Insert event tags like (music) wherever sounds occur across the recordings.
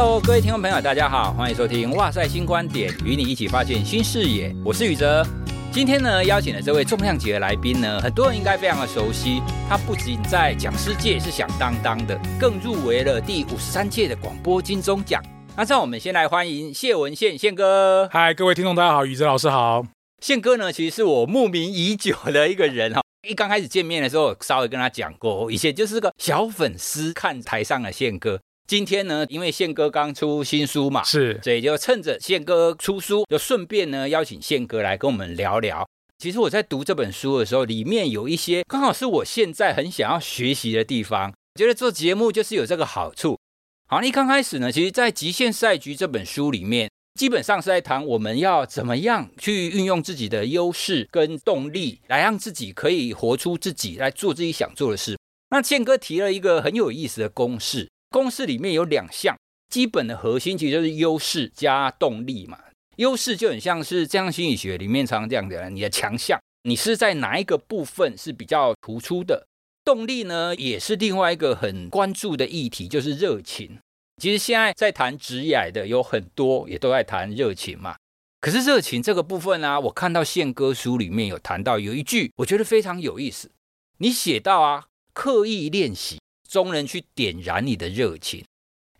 Hello，各位听众朋友，大家好，欢迎收听《哇塞新观点》，与你一起发现新视野。我是宇哲。今天呢，邀请的这位重量级的来宾呢，很多人应该非常的熟悉。他不仅在讲师界是响当当的，更入围了第五十三届的广播金钟奖。那让我们先来欢迎谢文宪宪哥。嗨，各位听众，大家好，宇哲老师好。宪哥呢，其实是我慕名已久的一个人哈。一刚开始见面的时候，稍微跟他讲过，以前就是个小粉丝，看台上的宪哥。今天呢，因为宪哥刚出新书嘛，是，所以就趁着宪哥出书，就顺便呢邀请宪哥来跟我们聊聊。其实我在读这本书的时候，里面有一些刚好是我现在很想要学习的地方。我觉得做节目就是有这个好处。好，一刚开始呢，其实，在《极限赛局》这本书里面，基本上是在谈我们要怎么样去运用自己的优势跟动力，来让自己可以活出自己，来做自己想做的事。那宪哥提了一个很有意思的公式。公式里面有两项基本的核心，其实就是优势加动力嘛。优势就很像是正向心理学里面常常这样的，你的强项，你是在哪一个部分是比较突出的。动力呢，也是另外一个很关注的议题，就是热情。其实现在在谈职业的有很多，也都在谈热情嘛。可是热情这个部分呢、我看到宪哥书里面有谈到有一句，我觉得非常有意思。你写到啊，刻意练习。中人去点燃你的热情，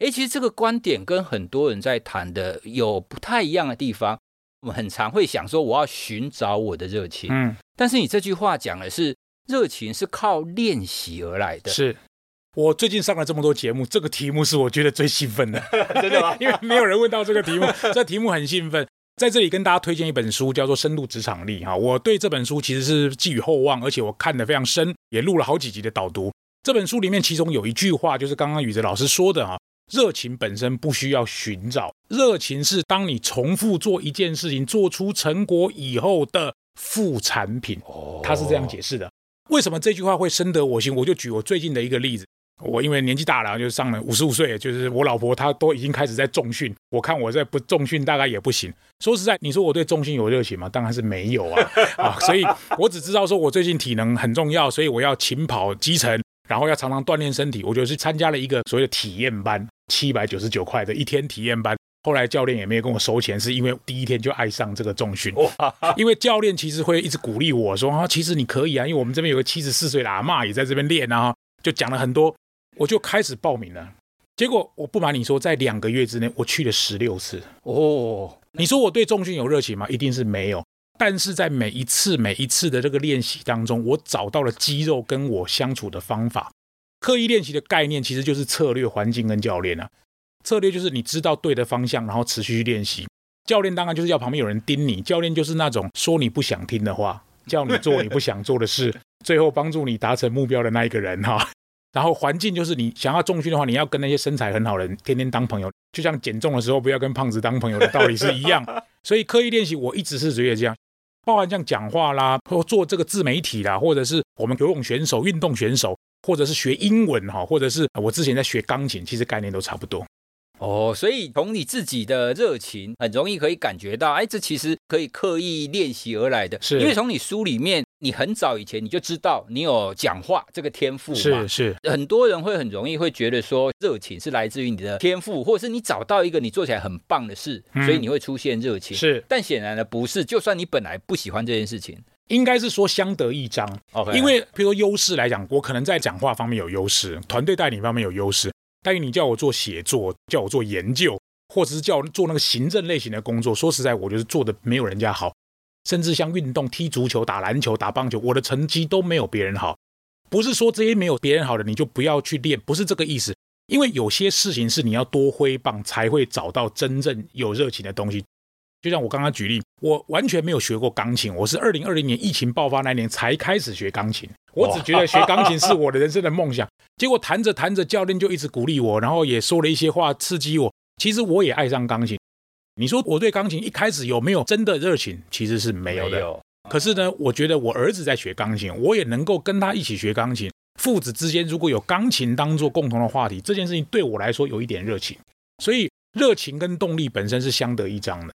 诶，其实这个观点跟很多人在谈的有不太一样的地方。我们很常会想说，我要寻找我的热情，嗯，但是你这句话讲的是热情是靠练习而来的。是我最近上了这么多节目，这个题目是我觉得最兴奋的，(laughs) 真的吗？(laughs) 因为没有人问到这个题目，(laughs) 这题目很兴奋。在这里跟大家推荐一本书，叫做《深度职场力》哈。我对这本书其实是寄予厚望，而且我看得非常深，也录了好几集的导读。这本书里面，其中有一句话，就是刚刚宇哲老师说的啊，热情本身不需要寻找，热情是当你重复做一件事情，做出成果以后的副产品。哦，他是这样解释的。为什么这句话会深得我心？我就举我最近的一个例子。我因为年纪大了，就上了五十五岁，就是我老婆她都已经开始在重训，我看我在不重训大概也不行。说实在，你说我对重训有热情吗？当然是没有啊啊！所以我只知道说我最近体能很重要，所以我要勤跑基层。然后要常常锻炼身体，我就是参加了一个所谓的体验班，七百九十九块的一天体验班。后来教练也没有跟我收钱，是因为第一天就爱上这个重训。因为教练其实会一直鼓励我说啊，其实你可以啊，因为我们这边有个七十四岁的阿嬷也在这边练啊，就讲了很多，我就开始报名了。结果我不瞒你说，在两个月之内，我去了十六次。哦，你说我对重训有热情吗？一定是没有。但是在每一次每一次的这个练习当中，我找到了肌肉跟我相处的方法。刻意练习的概念其实就是策略、环境跟教练啊。策略就是你知道对的方向，然后持续去练习。教练当然就是要旁边有人盯你。教练就是那种说你不想听的话，叫你做你不想做的事，(laughs) 最后帮助你达成目标的那一个人哈。然后环境就是你想要重训的话，你要跟那些身材很好的人天天当朋友，就像减重的时候不要跟胖子当朋友的道理是一样。(laughs) 所以刻意练习，我一直是觉得这样。包含像讲话啦，或做这个自媒体啦，或者是我们游泳选手、运动选手，或者是学英文哈，或者是我之前在学钢琴，其实概念都差不多。哦，所以从你自己的热情，很容易可以感觉到，哎，这其实可以刻意练习而来的。是，因为从你书里面，你很早以前你就知道你有讲话这个天赋嘛。是是，很多人会很容易会觉得说，热情是来自于你的天赋，或者是你找到一个你做起来很棒的事，嗯、所以你会出现热情。是，但显然呢不是，就算你本来不喜欢这件事情，应该是说相得益彰。OK，因为比如说优势来讲，我可能在讲话方面有优势，团队带领方面有优势。但于你叫我做写作，叫我做研究，或者是叫我做那个行政类型的工作，说实在，我就是做的没有人家好。甚至像运动，踢足球、打篮球、打棒球，我的成绩都没有别人好。不是说这些没有别人好的你就不要去练，不是这个意思。因为有些事情是你要多挥棒才会找到真正有热情的东西。就像我刚刚举例，我完全没有学过钢琴，我是二零二零年疫情爆发那年才开始学钢琴。我只觉得学钢琴是我的人生的梦想。结果弹着弹着，教练就一直鼓励我，然后也说了一些话刺激我。其实我也爱上钢琴。你说我对钢琴一开始有没有真的热情？其实是没有的。有。可是呢，我觉得我儿子在学钢琴，我也能够跟他一起学钢琴。父子之间如果有钢琴当做共同的话题，这件事情对我来说有一点热情。所以热情跟动力本身是相得益彰的。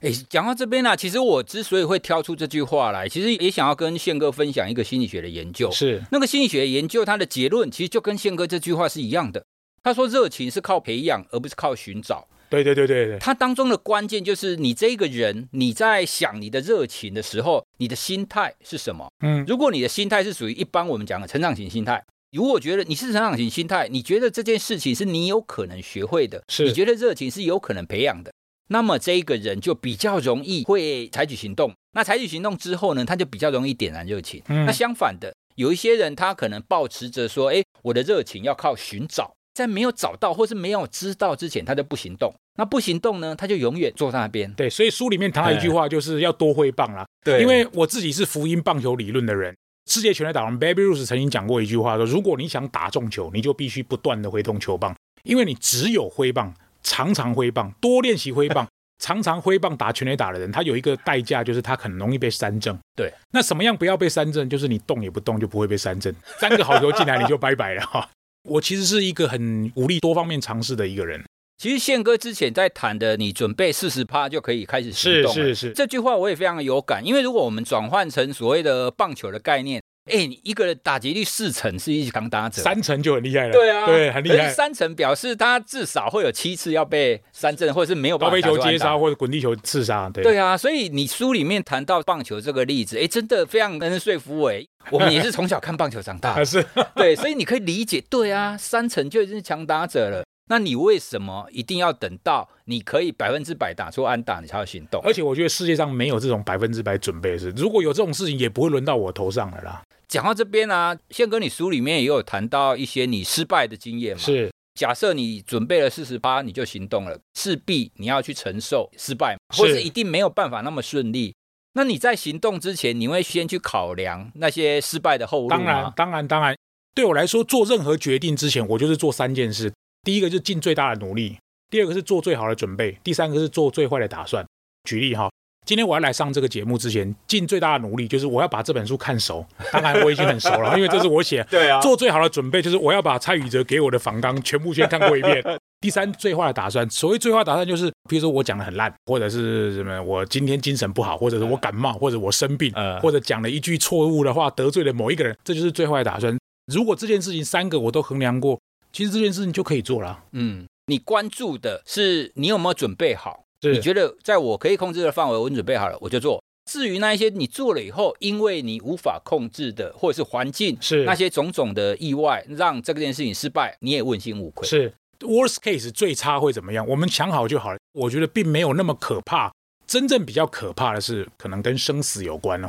哎，讲到这边呢、啊，其实我之所以会挑出这句话来，其实也想要跟宪哥分享一个心理学的研究。是那个心理学研究，它的结论其实就跟宪哥这句话是一样的。他说热情是靠培养，而不是靠寻找。对对对对对，他当中的关键就是你这个人，你在想你的热情的时候，你的心态是什么？嗯，如果你的心态是属于一般我们讲的成长型心态，如果觉得你是成长型心态，你觉得这件事情是你有可能学会的，是你觉得热情是有可能培养的，那么这一个人就比较容易会采取行动。那采取行动之后呢，他就比较容易点燃热情。嗯，那相反的，有一些人他可能抱持着说，哎，我的热情要靠寻找。在没有找到或是没有知道之前，他就不行动。那不行动呢，他就永远坐在那边。对，所以书里面谈到一句话，就是要多挥棒啦。对，因为我自己是福音棒球理论的人，世界全垒打王 Baby Ruth 曾经讲过一句话说：如果你想打中球，你就必须不断的挥动球棒，因为你只有挥棒，常常挥棒，多练习挥棒，(laughs) 常常挥棒打全垒打的人，他有一个代价，就是他很容易被三振。对，那什么样不要被三振？就是你动也不动，就不会被三振。(laughs) 三个好球进来，你就拜拜了哈。(laughs) 我其实是一个很武力多方面尝试的一个人。其实宪哥之前在谈的，你准备四十趴就可以开始行动。是是是，这句话我也非常有感。因为如果我们转换成所谓的棒球的概念，哎，你一个人打击率四成是一强打者，三成就很厉害了。对啊，对，很厉害。三成表示他至少会有七次要被三振，或者是没有办法打高飞球接杀或者滚地球刺杀。对对啊，所以你书里面谈到棒球这个例子，哎，真的非常能说服我。我们也是从小看棒球长大的，(laughs) 是，(laughs) 对，所以你可以理解，对啊，三成就已经是强打者了。那你为什么一定要等到你可以百分之百打出安打，你才要行动？而且我觉得世界上没有这种百分之百准备的事，如果有这种事情，也不会轮到我头上了啦。讲到这边啊，宪哥，你书里面也有谈到一些你失败的经验嘛？是，假设你准备了四十八，你就行动了，势必你要去承受失败，或是一定没有办法那么顺利。那你在行动之前，你会先去考量那些失败的后路吗？当然，当然，当然。对我来说，做任何决定之前，我就是做三件事。第一个就是尽最大的努力，第二个是做最好的准备，第三个是做最坏的打算。举例哈，今天我要来上这个节目之前，尽最大的努力就是我要把这本书看熟。当然，我已经很熟了，因为这是我写。(laughs) 对啊。做最好的准备就是我要把蔡宇哲给我的访纲全部先看过一遍。(laughs) 第三，最坏的打算，所谓最坏打算就是，比如说我讲的很烂，或者是什么，我今天精神不好，或者是我感冒，或者我生病，或者讲了一句错误的话得罪了某一个人，这就是最坏的打算。如果这件事情三个我都衡量过，其实这件事情就可以做了。嗯，你关注的是你有没有准备好？是你觉得在我可以控制的范围，我准备好了，我就做。至于那一些你做了以后，因为你无法控制的，或者是环境，是那些种种的意外，让这件事情失败，你也问心无愧。是。Worst case 最差会怎么样？我们想好就好了。我觉得并没有那么可怕。真正比较可怕的是，可能跟生死有关哦。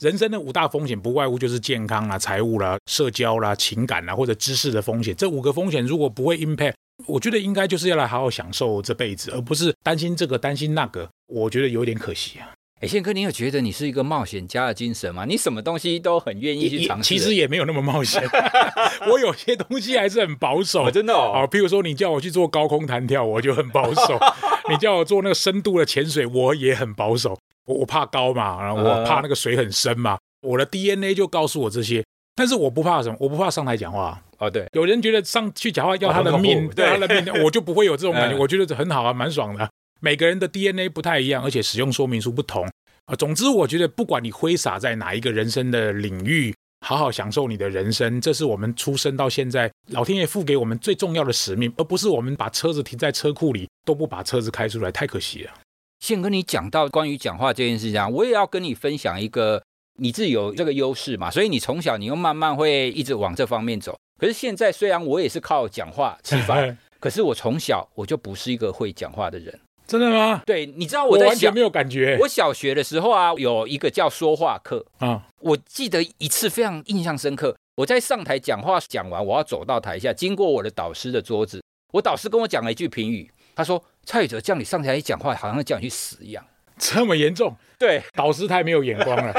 人生的五大风险不外乎就是健康啦、财务啦、社交啦、情感啦，或者知识的风险。这五个风险如果不会 impact，我觉得应该就是要来好好享受这辈子，而不是担心这个担心那个。我觉得有点可惜啊。哎，宪哥，你有觉得你是一个冒险家的精神吗？你什么东西都很愿意去尝试。其实也没有那么冒险，(laughs) 我有些东西还是很保守。哦、真的哦。啊，譬如说你叫我去做高空弹跳，我就很保守；(laughs) 你叫我做那个深度的潜水，我也很保守。我我怕高嘛，然后我怕那个水很深嘛。我的 DNA 就告诉我这些，但是我不怕什么，我不怕上台讲话。哦，对，有人觉得上去讲话要他的命，对他的命，我就不会有这种感觉。我觉得很好啊，蛮爽的。每个人的 DNA 不太一样，而且使用说明书不同。啊，总之，我觉得不管你挥洒在哪一个人生的领域，好好享受你的人生，这是我们出生到现在，老天爷赋给我们最重要的使命，而不是我们把车子停在车库里都不把车子开出来，太可惜了。先跟你讲到关于讲话这件事情，我也要跟你分享一个，你自己有这个优势嘛，所以你从小你又慢慢会一直往这方面走。可是现在虽然我也是靠讲话吃饭，(laughs) 可是我从小我就不是一个会讲话的人。真的吗？对，你知道我在小我完全没有感觉。我小学的时候啊，有一个叫说话课啊，我记得一次非常印象深刻。我在上台讲话讲完，我要走到台下，经过我的导师的桌子，我导师跟我讲了一句评语，他说：“蔡宇哲叫你上台讲话，好像叫你去死一样。”这么严重？对，导师太没有眼光了。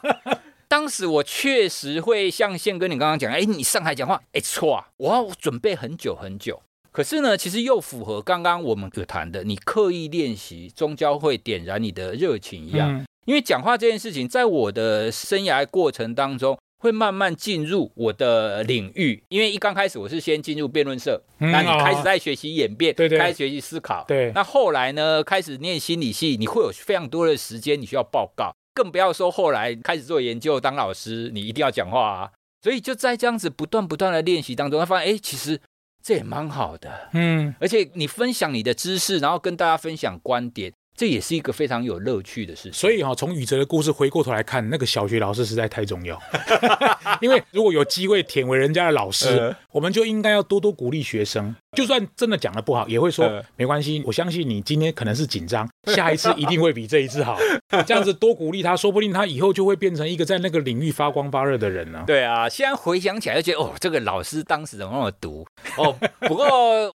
(laughs) 当时我确实会像宪哥你刚刚讲，哎，你上台讲话，哎，错啊，我要准备很久很久。可是呢，其实又符合刚刚我们所谈的，你刻意练习，终究会点燃你的热情一样。嗯、因为讲话这件事情，在我的生涯过程当中，会慢慢进入我的领域。因为一刚开始我是先进入辩论社，嗯、那你开始在学习演辩，对对，开始学习思考。对，那后来呢，开始念心理系，你会有非常多的时间，你需要报告，更不要说后来开始做研究，当老师，你一定要讲话啊。所以就在这样子不断不断的练习当中，他发现，哎，其实。这也蛮好的。嗯，而且你分享你的知识，然后跟大家分享观点。这也是一个非常有乐趣的事情，所以哈、哦，从宇哲的故事回过头来看，那个小学老师实在太重要。(laughs) 因为如果有机会舔为人家的老师，呃、我们就应该要多多鼓励学生。就算真的讲得不好，也会说、呃、没关系。我相信你今天可能是紧张，(laughs) 下一次一定会比这一次好。(laughs) 这样子多鼓励他，说不定他以后就会变成一个在那个领域发光发热的人呢。对啊，现在回想起来就觉得哦，这个老师当时怎么那么毒 (laughs) 哦。不过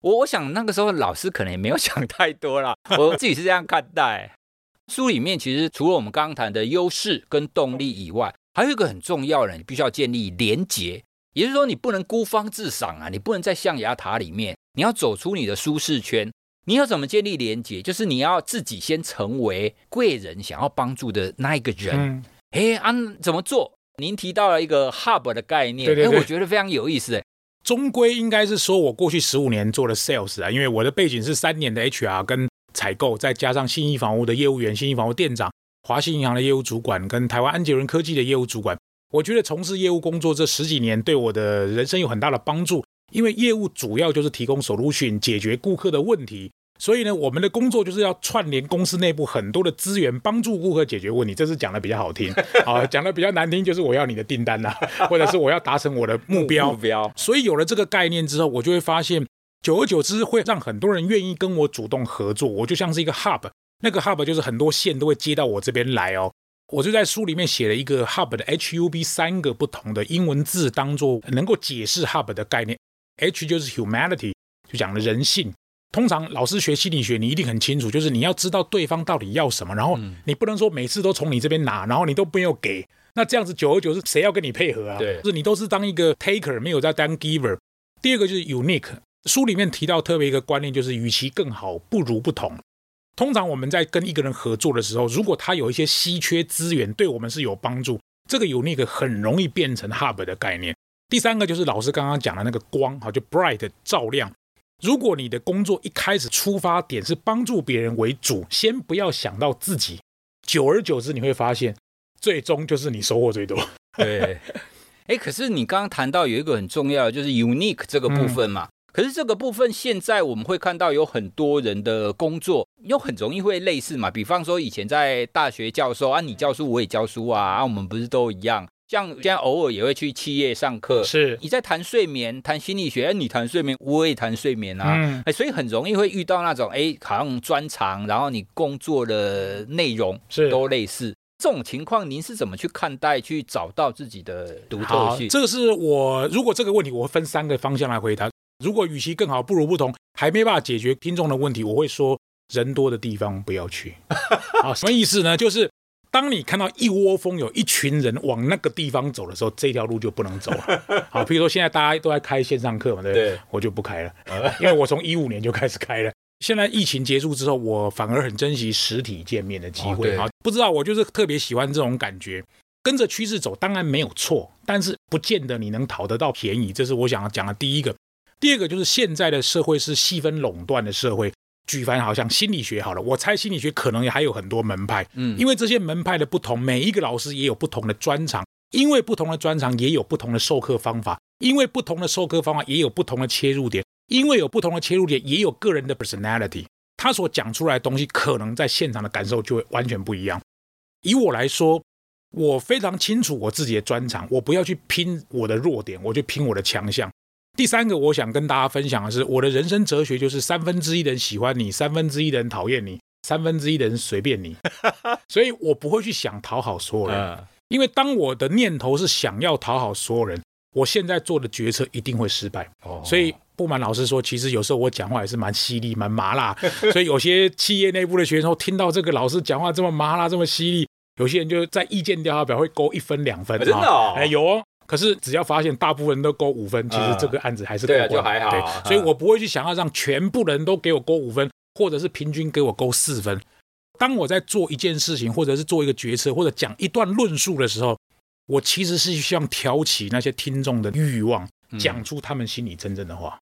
我我想那个时候老师可能也没有想太多啦，我自己是这样看。待书里面其实除了我们刚刚谈的优势跟动力以外，还有一个很重要的，你必须要建立连结，也就是说你不能孤芳自赏啊，你不能在象牙塔里面，你要走出你的舒适圈。你要怎么建立连接？就是你要自己先成为贵人想要帮助的那一个人。哎、嗯，啊，怎么做？您提到了一个 hub 的概念，哎，我觉得非常有意思。哎，终归应该是说我过去十五年做了 sales 啊，因为我的背景是三年的 HR 跟。采购，再加上信义房屋的业务员、信义房屋店长、华信银行的业务主管，跟台湾安捷伦科技的业务主管，我觉得从事业务工作这十几年，对我的人生有很大的帮助。因为业务主要就是提供 solution，解决顾客的问题，所以呢，我们的工作就是要串联公司内部很多的资源，帮助顾客解决问题。这是讲的比较好听 (laughs) 啊，讲的比较难听就是我要你的订单呐、啊，或者是我要达成我的目标。目标。所以有了这个概念之后，我就会发现。久而久之，会让很多人愿意跟我主动合作。我就像是一个 hub，那个 hub 就是很多线都会接到我这边来哦。我就在书里面写了一个 hub 的 H U B 三个不同的英文字，当做能够解释 hub 的概念。H 就是 humanity，就讲了人性。通常老师学心理学，你一定很清楚，就是你要知道对方到底要什么，然后你不能说每次都从你这边拿，然后你都没有给。那这样子久而久之，谁要跟你配合啊？对，就是你都是当一个 taker，没有在当 giver。第二个就是 unique。书里面提到特别一个观念，就是与其更好，不如不同。通常我们在跟一个人合作的时候，如果他有一些稀缺资源，对我们是有帮助，这个 unique 很容易变成 hub 的概念。第三个就是老师刚刚讲的那个光，哈，就 bright 照亮。如果你的工作一开始出发点是帮助别人为主，先不要想到自己，久而久之你会发现，最终就是你收获最多。对，(laughs) 哎，可是你刚刚谈到有一个很重要的，就是 unique 这个部分嘛。嗯可是这个部分，现在我们会看到有很多人的工作又很容易会类似嘛。比方说以前在大学教授啊，你教书我也教书啊，啊，我们不是都一样？像现在偶尔也会去企业上课，是你在谈睡眠、谈心理学，你谈睡眠，我也谈睡眠啊。嗯，哎，所以很容易会遇到那种哎，好像专长，然后你工作的内容是都类似。这种情况，您是怎么去看待？去找到自己的独特性？这个是我如果这个问题，我会分三个方向来回答。如果与其更好，不如不同，还没办法解决听众的问题，我会说人多的地方不要去。(laughs) 啊，什么意思呢？就是当你看到一窝蜂有一群人往那个地方走的时候，这条路就不能走了。(laughs) 好，比如说现在大家都在开线上课嘛，对不对？对，我就不开了，(laughs) 因为我从一五年就开始开了。现在疫情结束之后，我反而很珍惜实体见面的机会。好，不知道我就是特别喜欢这种感觉。跟着趋势走当然没有错，但是不见得你能讨得到便宜。这是我想要讲的第一个。第二个就是现在的社会是细分垄断的社会，举凡好像心理学好了，我猜心理学可能也还有很多门派，嗯，因为这些门派的不同，每一个老师也有不同的专长，因为不同的专长也有不同的授课方法，因为不同的授课方法也有不同的切入点，因为有不同的切入点也有个人的 personality，他所讲出来的东西可能在现场的感受就会完全不一样。以我来说，我非常清楚我自己的专长，我不要去拼我的弱点，我就拼我的强项。第三个，我想跟大家分享的是，我的人生哲学就是三分之一的人喜欢你，三分之一的人讨厌你，三分之一的人随便你。(laughs) 所以我不会去想讨好所有人，因为当我的念头是想要讨好所有人，我现在做的决策一定会失败。所以不瞒老师说，其实有时候我讲话也是蛮犀利、蛮麻辣。(laughs) 所以有些企业内部的学生听到这个老师讲话这么麻辣、这么犀利，有些人就在意见调查表会勾一分、两分。真的哦？哎，有哦。可是只要发现大部分人都勾五分，其实这个案子还是过关，就还好。对，所以我不会去想要让全部人都给我勾五分，或者是平均给我勾四分。当我在做一件事情，或者是做一个决策，或者讲一段论述的时候，我其实是希望挑起那些听众的欲望，讲出他们心里真正的话。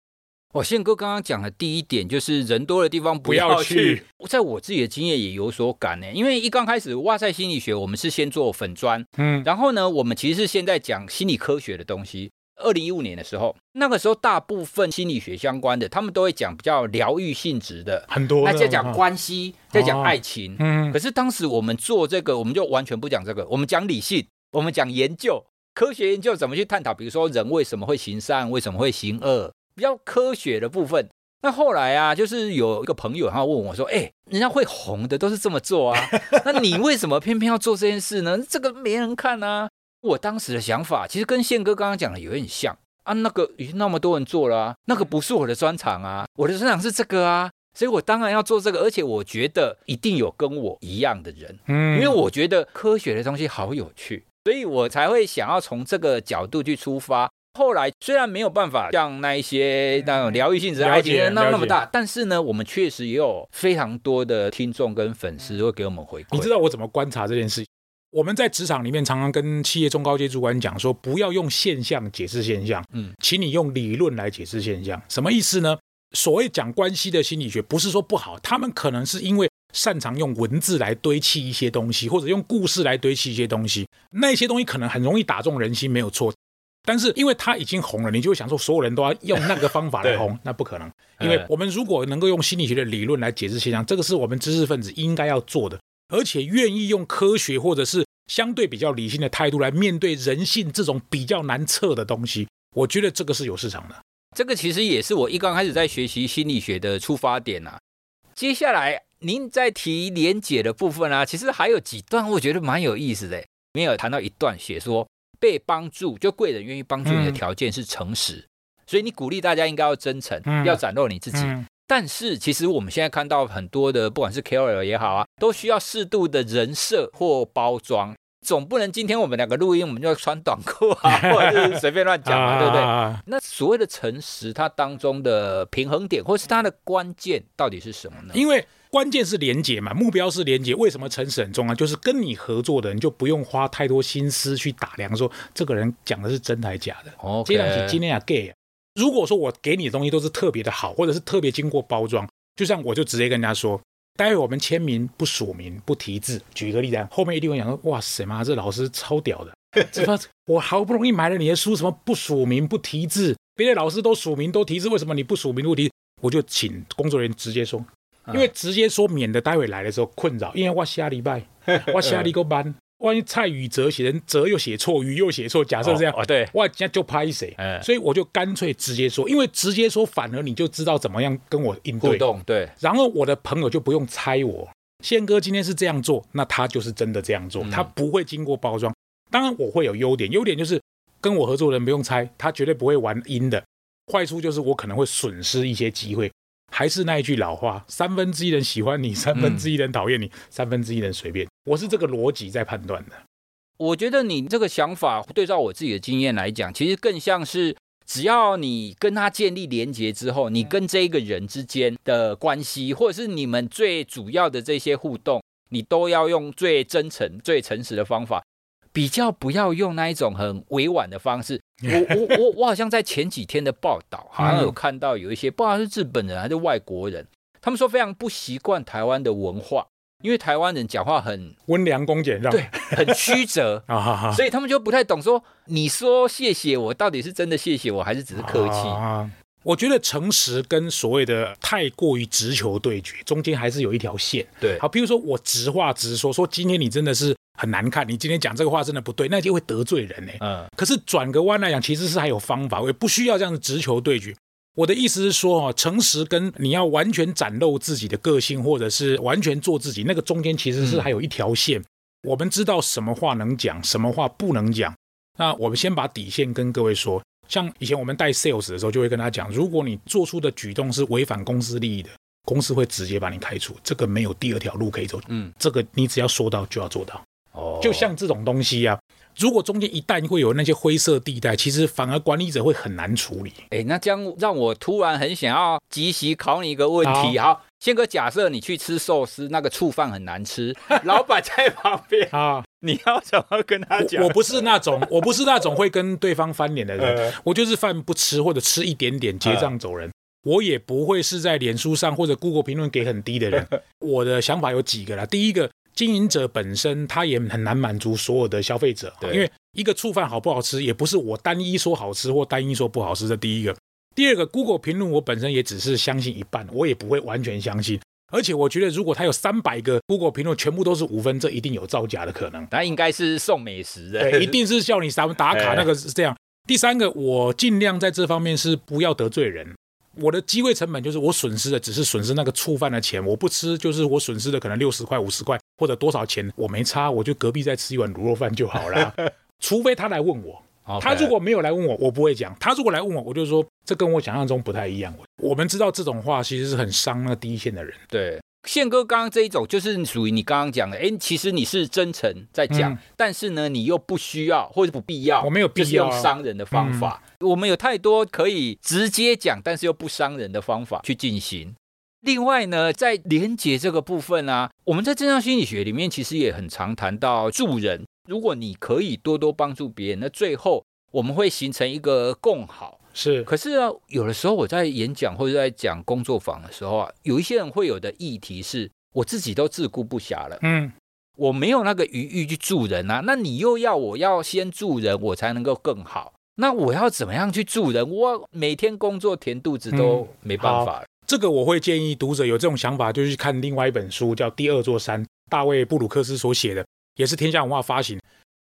我宪哥刚刚讲的第一点就是人多的地方不要去。在我自己的经验也有所感呢，因为一刚开始哇塞心理学，我们是先做粉砖，嗯，然后呢，我们其实是现在讲心理科学的东西，二零一五年的时候，那个时候大部分心理学相关的，他们都会讲比较疗愈性质的，很多。那在讲关系，在讲爱情。嗯。可是当时我们做这个，我们就完全不讲这个，我们讲理性，我们讲研究，科学研究怎么去探讨，比如说人为什么会行善，为什么会行恶，比较科学的部分。那后来啊，就是有一个朋友他问我说：“哎，人家会红的都是这么做啊，(laughs) 那你为什么偏偏要做这件事呢？这个没人看啊。”我当时的想法其实跟宪哥刚刚讲的有点像啊，那个已经那么多人做了啊，那个不是我的专长啊，我的专长是这个啊，所以我当然要做这个，而且我觉得一定有跟我一样的人，嗯，因为我觉得科学的东西好有趣，所以我才会想要从这个角度去出发。后来虽然没有办法像那一些那种疗愈性质的爱情那那么大，但是呢，我们确实也有非常多的听众跟粉丝会给我们回馈。你知道我怎么观察这件事？我们在职场里面常常跟企业中高阶主管讲说，不要用现象解释现象，嗯，请你用理论来解释现象。什么意思呢？所谓讲关系的心理学，不是说不好，他们可能是因为擅长用文字来堆砌一些东西，或者用故事来堆砌一些东西，那些东西可能很容易打中人心，没有错。但是因为他已经红了，你就会想说，所有人都要用那个方法来红，那不可能。因为我们如果能够用心理学的理论来解释现象，这个是我们知识分子应该要做的。而且愿意用科学或者是相对比较理性的态度来面对人性这种比较难测的东西，我觉得这个是有市场的。这个其实也是我一刚开始在学习心理学的出发点啊。接下来您在提连结的部分啊，其实还有几段我觉得蛮有意思的。没有谈到一段写说被帮助就贵人愿意帮助你的条件是诚实，嗯、所以你鼓励大家应该要真诚，嗯、要展露你自己。嗯但是，其实我们现在看到很多的，不管是 KOL 也好啊，都需要适度的人设或包装，总不能今天我们两个录音，我们就要穿短裤啊，(laughs) 或者是随便乱讲嘛，对不对？那所谓的诚实，它当中的平衡点，或是它的关键到底是什么呢？因为关键是连接嘛，目标是连接。为什么诚实很重要？就是跟你合作的人就不用花太多心思去打量，说这个人讲的是真还是假的。哦，这样是今天啊 gay。如果说我给你的东西都是特别的好，或者是特别经过包装，就像我就直接跟人家说，待会我们签名不署名不提字。举一个例子，后面一定会讲说，哇塞妈，这老师超屌的，这我好不容易买了你的书，什么不署名不提字，别的老师都署名都提字，为什么你不署名不提？我就请工作人员直接说，因为直接说免得待会来的时候困扰，因为我下礼拜 (laughs) 我下礼个班。万一蔡宇哲写成哲又写错，宇又写错，假设这样，哦，哦对，我，人家就拍谁？嗯，所以我就干脆直接说，因为直接说反而你就知道怎么样跟我应对。对。然后我的朋友就不用猜我，宪哥今天是这样做，那他就是真的这样做，他不会经过包装。当然我会有优点，优点就是跟我合作的人不用猜，他绝对不会玩阴的。坏处就是我可能会损失一些机会。还是那一句老话，三分之一人喜欢你，三分之一人讨厌你，嗯、三分之一人随便。我是这个逻辑在判断的。我觉得你这个想法，对照我自己的经验来讲，其实更像是，只要你跟他建立连接之后，你跟这一个人之间的关系，或者是你们最主要的这些互动，你都要用最真诚、最诚实的方法。比较不要用那一种很委婉的方式。我我我我好像在前几天的报道，(laughs) 好像有看到有一些，不知道是日本人还是外国人，他们说非常不习惯台湾的文化，因为台湾人讲话很温良恭俭让，对，很曲折。(laughs) 啊，所以他们就不太懂说，你说谢谢我，到底是真的谢谢我，还是只是客气？我觉得诚实跟所谓的太过于直球对决，中间还是有一条线。对，好，比如说我直话直说，说今天你真的是。很难看，你今天讲这个话真的不对，那就会得罪人呢。嗯，可是转个弯来讲，其实是还有方法，我也不需要这样子直球对决。我的意思是说，哦，诚实跟你要完全展露自己的个性，或者是完全做自己，那个中间其实是还有一条线。嗯，我们知道什么话能讲，什么话不能讲。那我们先把底线跟各位说，像以前我们带 sales 的时候，就会跟他讲，如果你做出的举动是违反公司利益的，公司会直接把你开除，这个没有第二条路可以走。嗯，这个你只要说到就要做到。哦，就像这种东西啊，如果中间一旦会有那些灰色地带，其实反而管理者会很难处理。哎，那这样让我突然很想要即席考你一个问题。好，宪哥，假设你去吃寿司，那个醋饭很难吃，老板在旁边啊，(laughs) (laughs) 你要怎么跟他讲？我不是那种，我不是那种会跟对方翻脸的人，我就是饭不吃或者吃一点点结账走人。我也不会是在脸书上或者 Google 评论给很低的人。(laughs) 我的想法有几个啦。第一个，经营者本身他也很难满足所有的消费者，因为一个醋饭好不好吃，也不是我单一说好吃或单一说不好吃。这第一个，第二个，Google 评论我本身也只是相信一半，我也不会完全相信。而且我觉得，如果他有三百个 Google 评论全部都是五分，这一定有造假的可能。那应该是送美食的，对，一定是叫你啥打卡，那个是这样。第三个，我尽量在这方面是不要得罪人。我的机会成本就是我损失的只是损失那个醋饭的钱，我不吃就是我损失的可能六十块、五十块或者多少钱，我没差，我就隔壁再吃一碗卤肉饭就好了。(laughs) 除非他来问我.他如果没有来问我，我不会讲；他如果来问我，我就说这跟我想象中不太一样。我们知道这种话其实是很伤那第一线的人。对。宪哥刚刚这一种就是属于你刚刚讲的，哎，其实你是真诚在讲，嗯、但是呢，你又不需要或者不必要，我没有必要，就是用伤人的方法。嗯、我们有太多可以直接讲，但是又不伤人的方法去进行。另外呢，在连接这个部分啊，我们在正向心理学里面其实也很常谈到助人。如果你可以多多帮助别人，那最后我们会形成一个共好。是，可是啊，有的时候我在演讲或者在讲工作坊的时候啊，有一些人会有的议题是，我自己都自顾不暇了，嗯，我没有那个余裕去助人啊。那你又要我要先助人，我才能够更好。那我要怎么样去助人？我每天工作填肚子都没办法。嗯，这个我会建议读者有这种想法，就去看另外一本书，叫《第二座山》，大卫布鲁克斯所写的，也是天下文化发行。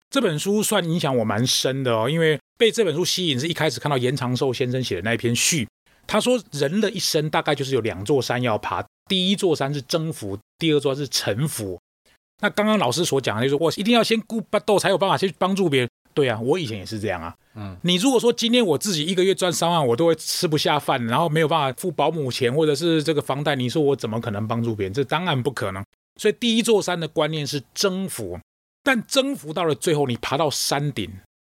这本书算影响我蛮深的哦，因为被这本书吸引是一开始看到严长寿先生写的那一篇序。他说，人的一生大概就是有两座山要爬，第一座山是征服，第二座是臣服。那刚刚老师所讲的就是，我一定要先顾巴豆才有办法去帮助别人。对啊，我以前也是这样啊。嗯，你如果说今天我自己一个月赚三万，我都会吃不下饭，然后没有办法付保姆钱或者是这个房贷，你说我怎么可能帮助别人？这当然不可能。所以第一座山的观念是征服。但征服到了最后，你爬到山顶，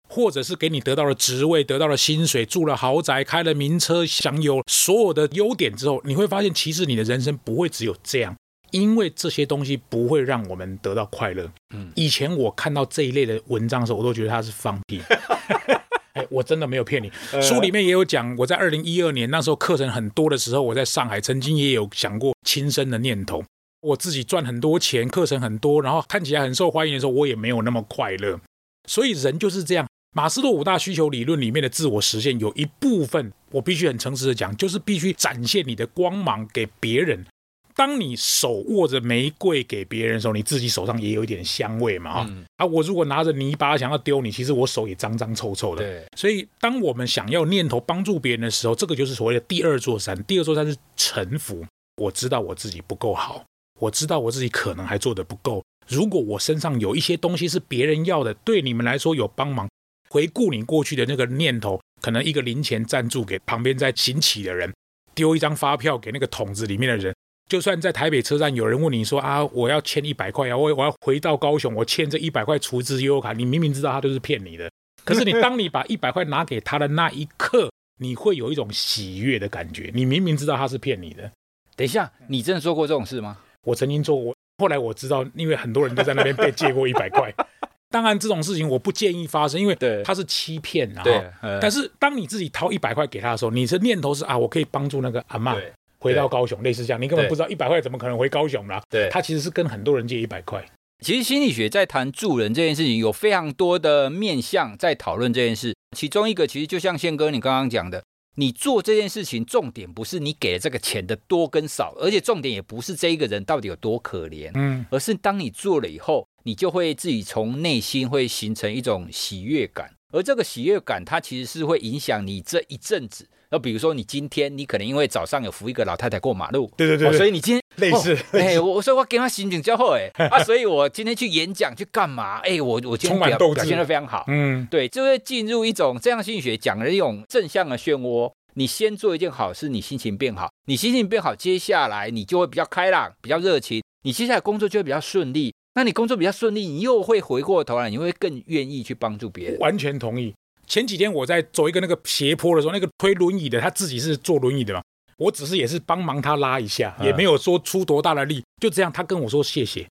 或者是给你得到了职位、得到了薪水、住了豪宅、开了名车、享有所有的优点之后，你会发现，其实你的人生不会只有这样，因为这些东西不会让我们得到快乐。嗯，以前我看到这一类的文章的时候，我都觉得他是放屁。(laughs) 哎，我真的没有骗你。书里面也有讲，我在二零一二年那时候课程很多的时候，我在上海曾经也有想过轻生的念头。我自己赚很多钱，课程很多，然后看起来很受欢迎的时候，我也没有那么快乐。所以人就是这样。马斯洛五大需求理论里面的自我实现，有一部分我必须很诚实的讲，就是必须展现你的光芒给别人。当你手握着玫瑰给别人的时候，你自己手上也有一点香味嘛。啊、嗯，啊，我如果拿着泥巴想要丢你，其实我手也脏脏臭臭的。对。所以当我们想要念头帮助别人的时候，这个就是所谓的第二座山。第二座山是臣服。我知道我自己不够好。我知道我自己可能还做得不够。如果我身上有一些东西是别人要的，对你们来说有帮忙，回顾你过去的那个念头，可能一个零钱赞助给旁边在行乞的人，丢一张发票给那个桶子里面的人。就算在台北车站有人问你说啊，我要欠一百块啊，我我要回到高雄，我欠这一百块储值悠游卡，你明明知道他都是骗你的，可是你当你把 (laughs) 一百块拿给他的那一刻，你会有一种喜悦的感觉。你明明知道他是骗你的。等一下，你真的做过这种事吗？我曾经做过，后来我知道，因为很多人都在那边被借过一百块。(laughs) 当然，这种事情我不建议发生，因为他是欺骗啊。对。但是，当你自己掏一百块给他的时候，你的念头是啊，我可以帮助那个阿嬷回到高雄，类似这样。你根本不知道一百块怎么可能回高雄啦。对。他其实是跟很多人借一百块。其实心理学在谈助人这件事情，有非常多的面向在讨论这件事。其中一个，其实就像宪哥你刚刚讲的。你做这件事情，重点不是你给了这个钱的多跟少，而且重点也不是这一个人到底有多可怜，嗯，而是当你做了以后，你就会自己从内心会形成一种喜悦感，而这个喜悦感，它其实是会影响你这一阵子。那比如说，你今天你可能因为早上有扶一个老太太过马路，对对对，哦，所以你今天类似，哎，我所以我跟他心情较好，哎，(laughs) 啊，所以我今天去演讲去干嘛？哎，我我今天表表现的非常好，嗯，对，就会进入一种这样心理学讲的一种正向的漩涡。你先做一件好事，你心情变好，你心情变好，接下来你就会比较开朗，比较热情，你接下来工作就会比较顺利。那你工作比较顺利，你又会回过头来，你会更愿意去帮助别人。完全同意。前几天我在走一个那个斜坡的时候，那个推轮椅的他自己是坐轮椅的嘛，我只是也是帮忙他拉一下，也没有说出多大的力，就这样，他跟我说谢谢。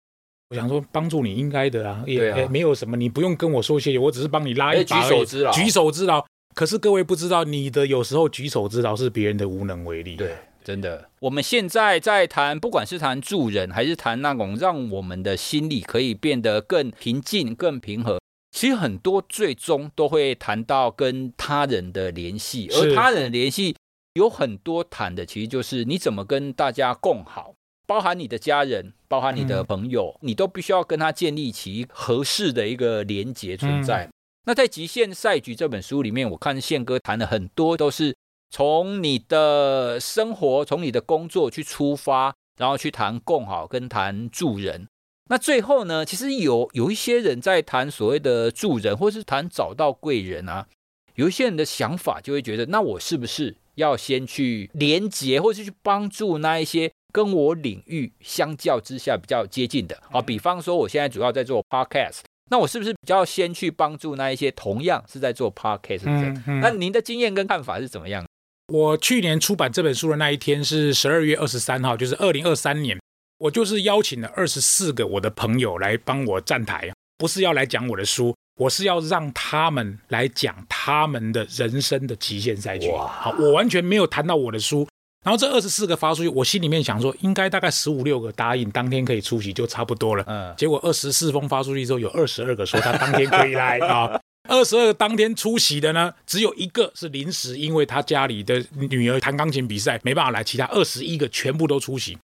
我想说帮助你应该的啊，也、啊、没有什么，你不用跟我说谢谢，我只是帮你拉一把，举手之劳，举手之劳。可是各位不知道，你的有时候举手之劳是别人的无能为力。对，真的。我们现在在谈，不管是谈助人，还是谈那种让我们的心理可以变得更平静、更平和，其实很多最终都会谈到跟他人的联系，而他人的联系有很多谈的，其实就是你怎么跟大家共好。包含你的家人，包含你的朋友，嗯、你都必须要跟他建立起合适的一个连结存在。嗯、那在《极限赛局》这本书里面，我看宪哥谈的很多，都是从你的生活、从你的工作去出发，然后去谈共好跟谈助人。那最后呢，其实有有一些人在谈所谓的助人，或是谈找到贵人啊，有一些人的想法就会觉得，那我是不是要先去连接，或是去帮助那一些？跟我领域相较之下比较接近的啊，比方说我现在主要在做 podcast，那我是不是比较先去帮助那一些同样是在做 podcast 的人？嗯嗯、那您的经验跟看法是怎么样？我去年出版这本书的那一天是十二月二十三号，就是二零二三年，我就是邀请了二十四个我的朋友来帮我站台，不是要来讲我的书，我是要让他们来讲他们的人生的极限赛局。好，我完全没有谈到我的书。然后这二十四个发出去，我心里面想说，应该大概十五六个答应当天可以出席就差不多了。嗯，结果二十四封发出去之后，有二十二个说他当天可以来 (laughs) 啊。二十二个当天出席的呢，只有一个是临时，因为他家里的女儿弹钢琴比赛没办法来，其他二十一个全部都出席。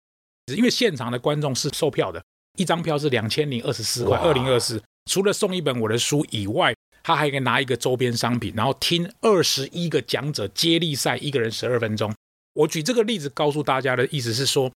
因为现场的观众是售票的，一张票是两千零二十四块，二零二四。除了送一本我的书以外，他还可以拿一个周边商品，然后听二十一个讲者接力赛，一个人十二分钟。我举这个例子告诉大家的意思是说，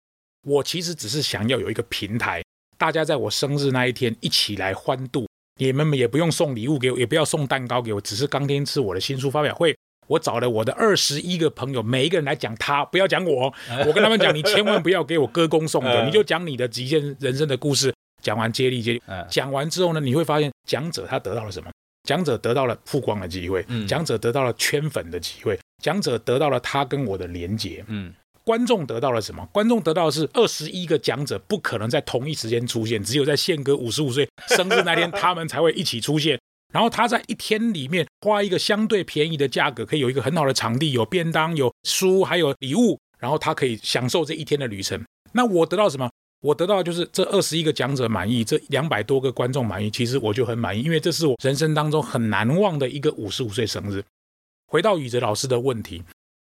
我其实只是想要有一个平台，大家在我生日那一天一起来欢度。你们也不用送礼物给我，也不要送蛋糕给我，只是当天是我的新书发表会。我找了我的二十一个朋友，每一个人来讲他，不要讲我。我跟他们讲，你千万不要给我歌功颂德，你就讲你的极限人生的故事。讲完接力接力，讲完之后呢，你会发现讲者他得到了什么？讲者得到了曝光的机会，讲者得到了圈粉的机会。讲者得到了他跟我的连接，嗯，观众得到了什么？观众得到的是二十一个讲者不可能在同一时间出现，只有在宪哥五十五岁生日那天，他们才会一起出现。(laughs) 然后他在一天里面花一个相对便宜的价格，可以有一个很好的场地，有便当、有书，还有礼物，然后他可以享受这一天的旅程。那我得到什么？我得到的就是这二十一个讲者满意，这两百多个观众满意，其实我就很满意，因为这是我人生当中很难忘的一个五十五岁生日。回到宇哲老师的问题，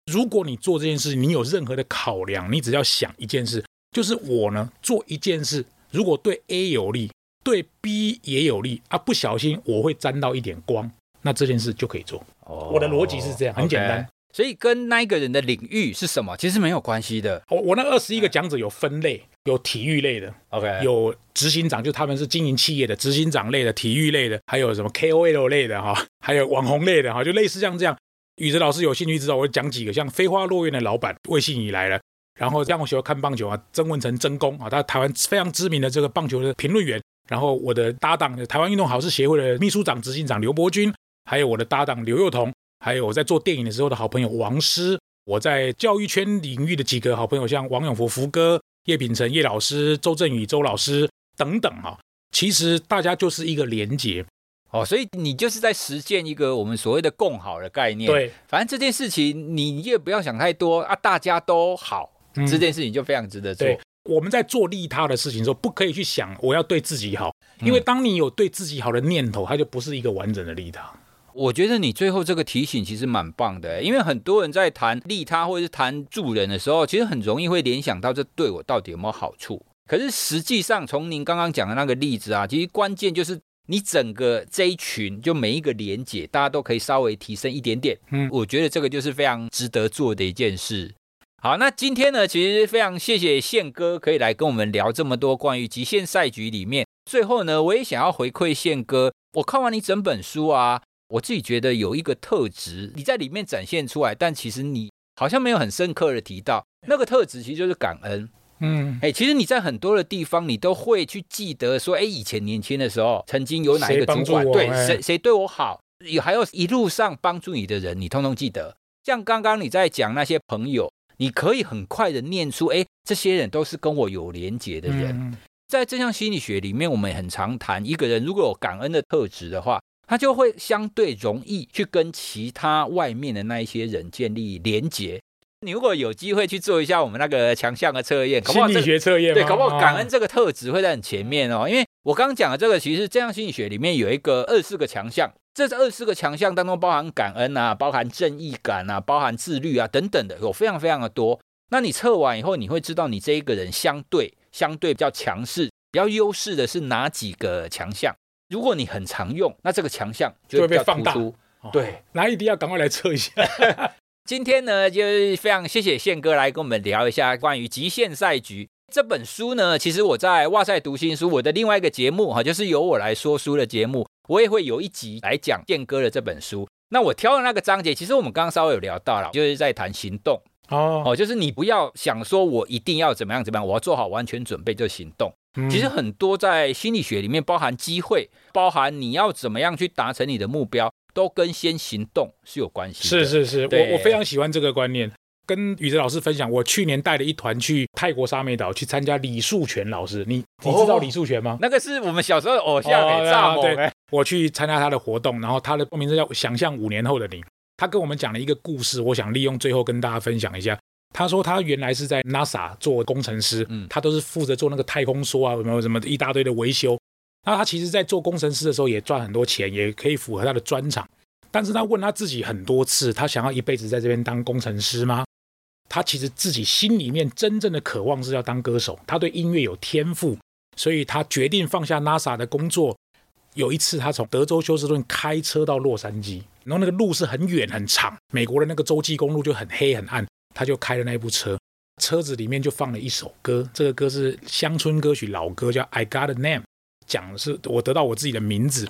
如果你做这件事，你有任何的考量，你只要想一件事，就是我呢做一件事，如果对 A 有利，对 B 也有利啊，不小心我会沾到一点光，那这件事就可以做。Oh, 我的逻辑是这样，很简单。所以跟那一个人的领域是什么，其实没有关系的。我我那二十一个讲者有分类，有体育类的，OK，有执行长，就他们是经营企业的执行长类的，体育类的，还有什么 KOL 类的哈，还有网红类的哈，就类似像这样。宇哲老师有兴趣知道，我讲几个，像飞花落院的老板魏信仪来了，然后让我喜欢看棒球啊，曾文成曾公啊，他台湾非常知名的这个棒球的评论员，然后我的搭档台湾运动好事协会的秘书长执行长刘伯钧，还有我的搭档刘幼彤，还有我在做电影的时候的好朋友王师，我在教育圈领域的几个好朋友，像王永福福哥、叶秉成叶老师、周振宇周老师等等啊，其实大家就是一个连结。哦，所以你就是在实践一个我们所谓的共好的概念。对，反正这件事情你也不要想太多啊，大家都好，嗯、这件事情就非常值得做。对，我们在做利他的事情的时候，不可以去想我要对自己好，因为当你有对自己好的念头，它就不是一个完整的利他。我觉得你最后这个提醒其实蛮棒的，因为很多人在谈利他或者是谈助人的时候，其实很容易会联想到这对我到底有没有好处。可是实际上，从您刚刚讲的那个例子啊，其实关键就是。你整个这一群，就每一个连结，大家都可以稍微提升一点点。嗯，我觉得这个就是非常值得做的一件事。好，那今天呢，其实非常谢谢宪哥可以来跟我们聊这么多关于极限赛局里面。最后呢，我也想要回馈宪哥，我看完你整本书啊，我自己觉得有一个特质你在里面展现出来，但其实你好像没有很深刻的提到那个特质，其实就是感恩。嗯，哎，其实你在很多的地方，你都会去记得说，哎，以前年轻的时候，曾经有哪一个主管对谁谁对我好，也还有一路上帮助你的人，你通通记得。像刚刚你在讲那些朋友，你可以很快的念出，哎，这些人都是跟我有连结的人。嗯、在正向心理学里面，我们很常谈，一个人如果有感恩的特质的话，他就会相对容易去跟其他外面的那一些人建立连结。你如果有机会去做一下我们那个强项的测验，心理学测验，对，搞不好感恩这个特质会在很前面哦。因为我刚刚讲的这个，其实正向心理学里面有一个二十四个强项，这是二十四个强项当中包含感恩啊，包含正义感啊，包含自律啊等等的，有非常非常的多。那你测完以后，你会知道你这一个人相对相对比较强势、比较优势的是哪几个强项。如果你很常用，那这个强项就会被放大。对，那一定要赶快来测一下。(laughs) 今天呢，就是非常谢谢宪哥来跟我们聊一下关于极限赛局这本书呢。其实我在哇塞读心书我的另外一个节目哈，就是由我来说书的节目，我也会有一集来讲宪哥的这本书。那我挑的那个章节，其实我们刚刚稍微有聊到了，就是在谈行动哦哦，就是你不要想说我一定要怎么样怎么样，我要做好完全准备就行动。嗯、其实很多在心理学里面包含机会，包含你要怎么样去达成你的目标。都跟先行动是有关系的。是是是，我我非常喜欢这个观念。跟宇哲老师分享，我去年带了一团去泰国沙美岛去参加李树全老师，你你知道李树全吗？那个是我们小时候的偶像，哎，蚱蜢。对，我去参加他的活动，然后他的名字叫《想象五年后的你》。他跟我们讲了一个故事，我想利用最后跟大家分享一下。他说他原来是在 NASA 做工程师，嗯，他都是负责做那个太空梭啊，有没有什么一大堆的维修。那他其实，在做工程师的时候也赚很多钱，也可以符合他的专长。但是他问他自己很多次，他想要一辈子在这边当工程师吗？他其实自己心里面真正的渴望是要当歌手，他对音乐有天赋，所以他决定放下 NASA 的工作。有一次，他从德州休斯顿开车到洛杉矶，然后那个路是很远很长，美国的那个洲际公路就很黑很暗，他就开了那部车，车子里面就放了一首歌，这个歌是乡村歌曲老歌，叫《I Got a Name》，讲的是我得到我自己的名字。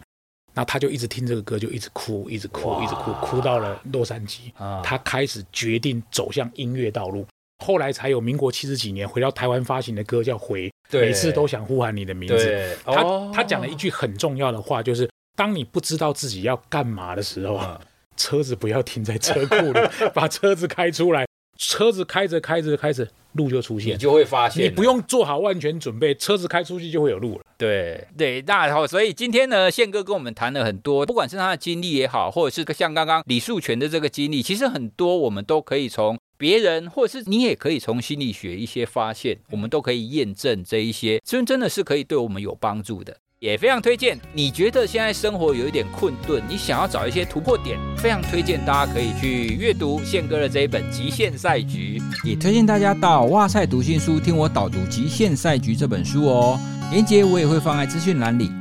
那他就一直听这个歌，就一直哭，一直哭，一直哭，哭到了洛杉矶。他开始决定走向音乐道路，后来才有民国七十几年回到台湾发行的歌叫《回》，每次都想呼喊你的名字。他他讲了一句很重要的话，就是当你不知道自己要干嘛的时候啊，车子不要停在车库里，(laughs) 把车子开出来。车子开着开着开着，路就出现，你就会发现，你不用做好万全准备，车子开出去就会有路了。对对，那好，所以今天呢，宪哥跟我们谈了很多，不管是他的经历也好，或者是像刚刚李树全的这个经历，其实很多我们都可以从别人，或者是你也可以从心理学一些发现，我们都可以验证这一些，真真的是可以对我们有帮助的。也非常推荐，你觉得现在生活有一点困顿，你想要找一些突破点，非常推荐大家可以去阅读宪哥的这一本《极限赛局》，也推荐大家到哇塞读心书听我导读《极限赛局》这本书哦，连接我也会放在资讯栏里。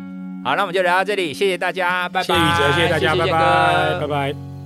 好，那我们就聊到这里，谢谢大家，拜拜。谢谢宇哲，谢谢大家，拜拜，拜拜。